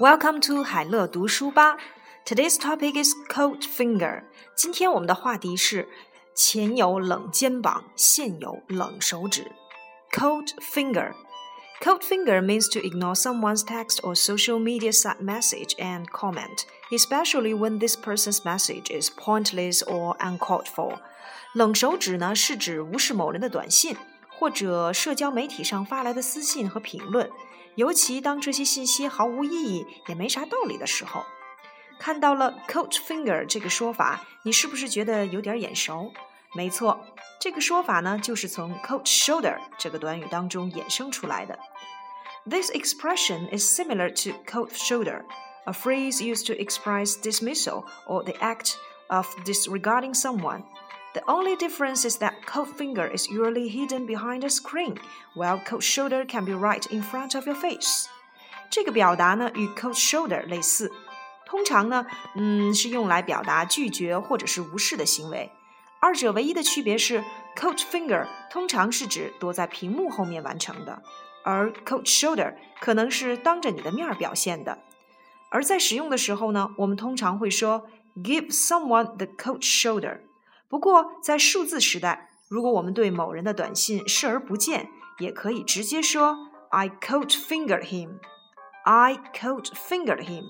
Welcome to 海乐读书吧。Today's topic is cold finger。今天我们的话题是前有冷肩膀，现有冷手指。Cold finger。Cold finger means to ignore someone's text or social media site message and comment, especially when this person's message is pointless or uncalled for. 冷手指呢，是指无视某人的短信 或者社交媒体上发来的私信和评论，尤其当这些信息毫无意义也没啥道理的时候，看到了 “cold finger” 这个说法，你是不是觉得有点眼熟？没错，这个说法呢，就是从 “cold shoulder” 这个短语当中衍生出来的。This expression is similar to cold shoulder, a phrase used to express dismissal or the act of disregarding someone. The only difference is that coat finger is usually hidden behind a screen, while coat shoulder can be right in front of your face. 这个表达呢与 coat shoulder 类似，通常呢，嗯，是用来表达拒绝或者是无视的行为。二者唯一的区别是，coat finger 通常是指躲在屏幕后面完成的，而 coat shoulder 可能是当着你的面表现的。而在使用的时候呢，我们通常会说 give someone the coat shoulder。 不过，在数字时代，如果我们对某人的短信视而不见，也可以直接说 "I cold fingered him." I cold fingered him.